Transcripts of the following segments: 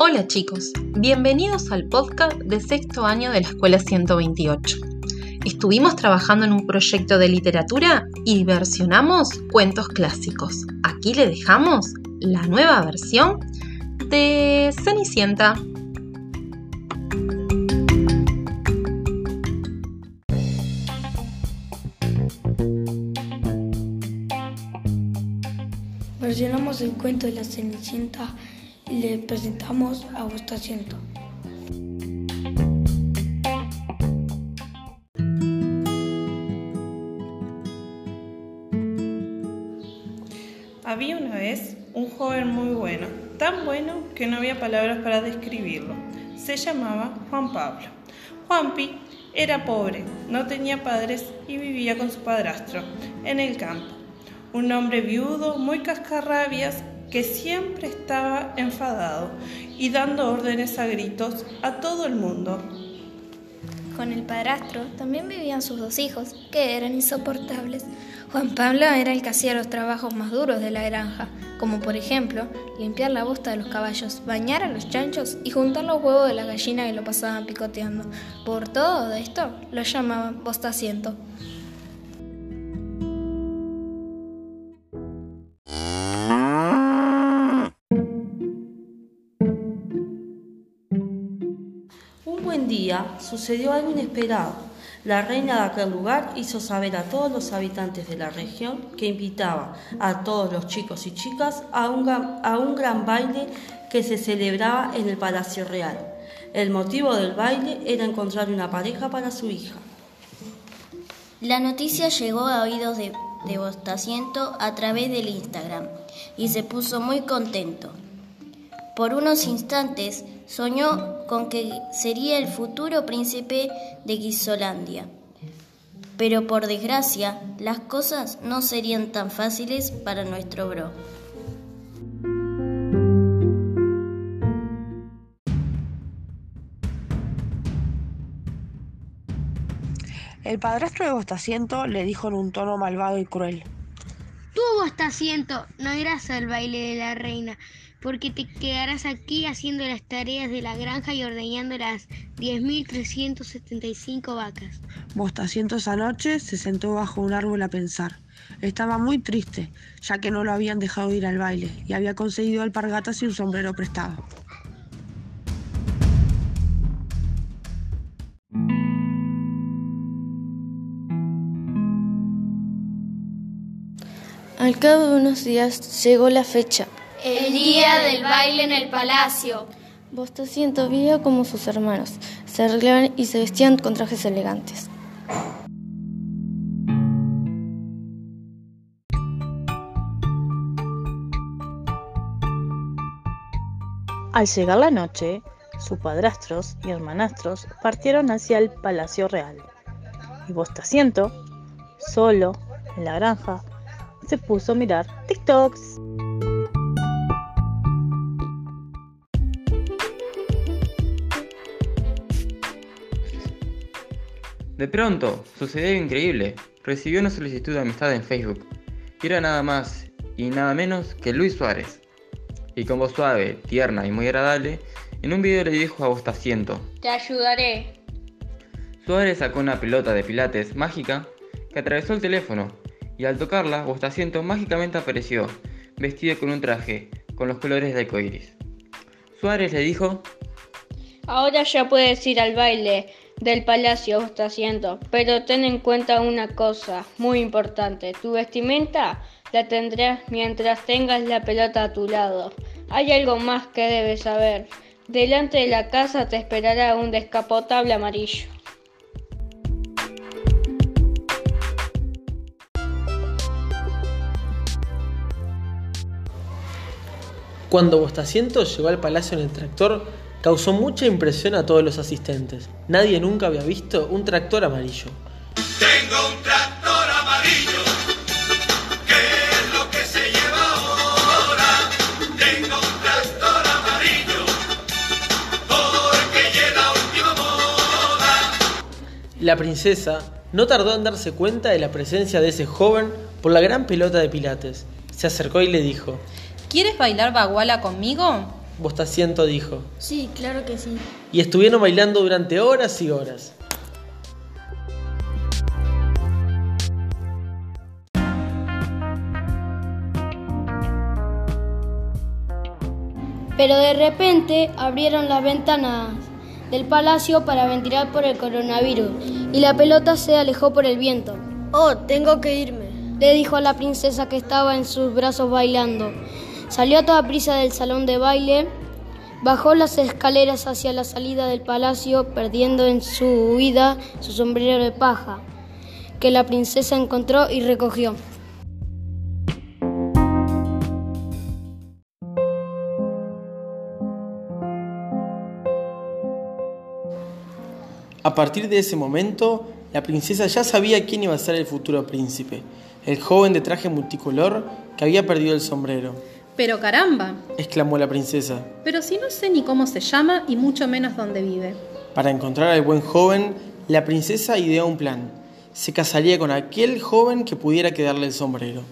Hola chicos, bienvenidos al podcast de sexto año de la Escuela 128. Estuvimos trabajando en un proyecto de literatura y versionamos cuentos clásicos. Aquí le dejamos la nueva versión de Cenicienta. Versionamos el cuento de la Cenicienta le presentamos a vuestro asiento. Había una vez un joven muy bueno, tan bueno que no había palabras para describirlo. Se llamaba Juan Pablo. Juanpi era pobre, no tenía padres y vivía con su padrastro en el campo. Un hombre viudo, muy cascarrabias, que siempre estaba enfadado y dando órdenes a gritos a todo el mundo. Con el padrastro también vivían sus dos hijos, que eran insoportables. Juan Pablo era el que hacía los trabajos más duros de la granja, como por ejemplo limpiar la bosta de los caballos, bañar a los chanchos y juntar los huevos de la gallina que lo pasaban picoteando. Por todo esto lo llamaban bostaciento. Día sucedió algo inesperado. La reina de aquel lugar hizo saber a todos los habitantes de la región que invitaba a todos los chicos y chicas a un, ga- a un gran baile que se celebraba en el Palacio Real. El motivo del baile era encontrar una pareja para su hija. La noticia llegó a oídos de, de Bostaciento a través del Instagram y se puso muy contento. Por unos instantes soñó con que sería el futuro príncipe de Guisolandia. Pero por desgracia, las cosas no serían tan fáciles para nuestro bro. El padrastro de Bostaciento le dijo en un tono malvado y cruel. Tú, Bostaciento, no irás al baile de la reina, porque te quedarás aquí haciendo las tareas de la granja y ordeñando las 10.375 vacas. Bostaciento esa noche se sentó bajo un árbol a pensar. Estaba muy triste, ya que no lo habían dejado ir al baile y había conseguido alpargatas y un sombrero prestado. Al cabo de unos días llegó la fecha. El día del baile en el palacio. Bostaciento veía como sus hermanos se arreglaban y se vestían con trajes elegantes. Al llegar la noche, sus padrastros y hermanastros partieron hacia el Palacio Real. Y Bostaciento, solo, en la granja, se puso a mirar TikToks. De pronto, sucedió algo increíble. Recibió una solicitud de amistad en Facebook. Y era nada más y nada menos que Luis Suárez. Y con voz suave, tierna y muy agradable, en un video le dijo a Bostaciento. Te ayudaré. Suárez sacó una pelota de pilates mágica que atravesó el teléfono y al tocarla, Bostaciento mágicamente apareció, vestido con un traje con los colores de arcoíris. Suárez le dijo Ahora ya puedes ir al baile del palacio, Bostaciento, pero ten en cuenta una cosa muy importante. Tu vestimenta la tendrás mientras tengas la pelota a tu lado. Hay algo más que debes saber. Delante de la casa te esperará un descapotable amarillo. Cuando Bostaciento llegó al palacio en el tractor, causó mucha impresión a todos los asistentes. Nadie nunca había visto un tractor amarillo. Tengo un tractor amarillo, ¿qué es lo que se lleva ahora? Tengo un tractor amarillo, porque lleva la última moda. La princesa no tardó en darse cuenta de la presencia de ese joven por la gran pelota de pilates. Se acercó y le dijo, ¿Quieres bailar baguala conmigo? Bostaciento dijo. Sí, claro que sí. Y estuvieron bailando durante horas y horas. Pero de repente abrieron las ventanas del palacio para ventilar por el coronavirus y la pelota se alejó por el viento. Oh, tengo que irme, le dijo a la princesa que estaba en sus brazos bailando. Salió a toda prisa del salón de baile, bajó las escaleras hacia la salida del palacio, perdiendo en su huida su sombrero de paja, que la princesa encontró y recogió. A partir de ese momento, la princesa ya sabía quién iba a ser el futuro príncipe, el joven de traje multicolor que había perdido el sombrero. Pero caramba, exclamó la princesa. pero si no sé ni cómo se llama y mucho menos dónde vive. Para encontrar al buen joven, la princesa ideó un plan. Se casaría con aquel joven que pudiera quedarle el sombrero.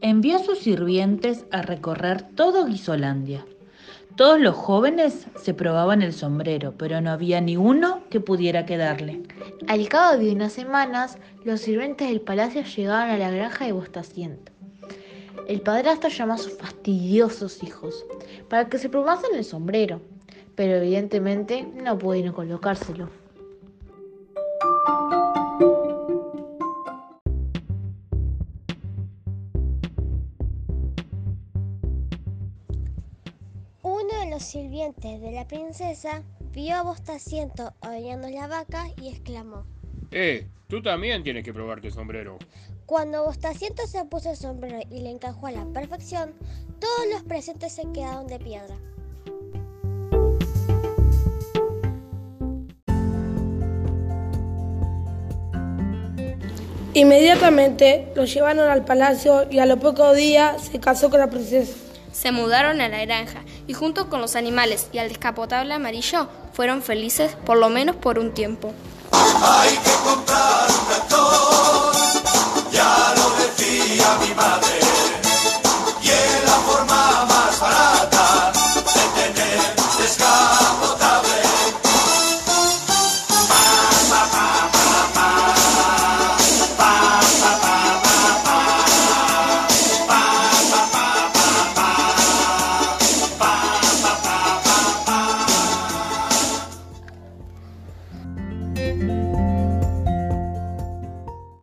envió a sus sirvientes a recorrer todo Guisolandia. Todos los jóvenes se probaban el sombrero, pero no había ni uno que pudiera quedarle. Al cabo de unas semanas, los sirvientes del palacio llegaron a la granja de Bostaciento. El padrastro llamó a sus fastidiosos hijos para que se probasen el sombrero, pero evidentemente no pudieron colocárselo. Los sirvientes de la princesa vio a Bostaciento ordeñando la vaca y exclamó: Eh, tú también tienes que probarte el sombrero. Cuando Bostaciento se puso el sombrero y le encajó a la perfección, todos los presentes se quedaron de piedra. Inmediatamente lo llevaron al palacio y a los pocos días se casó con la princesa. Se mudaron a la granja y junto con los animales y al descapotable amarillo fueron felices por lo menos por un tiempo. Hay que comprar un